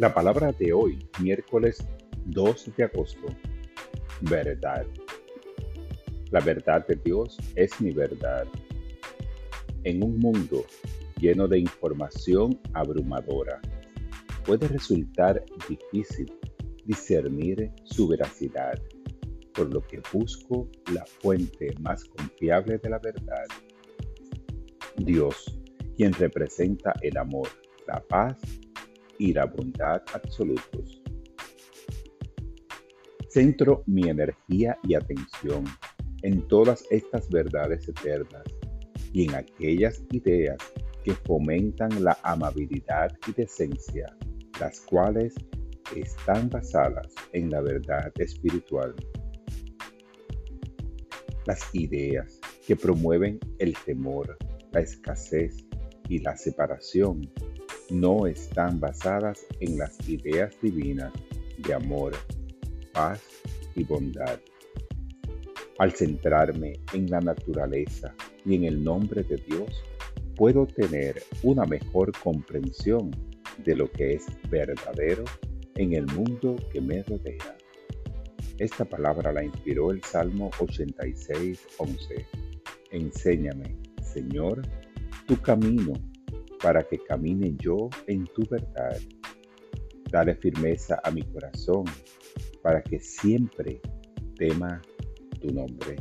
La palabra de hoy, miércoles 2 de agosto, verdad. La verdad de Dios es mi verdad. En un mundo lleno de información abrumadora, puede resultar difícil discernir su veracidad, por lo que busco la fuente más confiable de la verdad. Dios, quien representa el amor, la paz y la bondad absolutos. Centro mi energía y atención en todas estas verdades eternas y en aquellas ideas que fomentan la amabilidad y decencia, las cuales están basadas en la verdad espiritual. Las ideas que promueven el temor, la escasez y la separación no están basadas en las ideas divinas de amor, paz y bondad. Al centrarme en la naturaleza y en el nombre de Dios, puedo tener una mejor comprensión de lo que es verdadero en el mundo que me rodea. Esta palabra la inspiró el Salmo 86, 11. Enséñame, Señor, tu camino para que camine yo en tu verdad. Dale firmeza a mi corazón para que siempre tema tu nombre.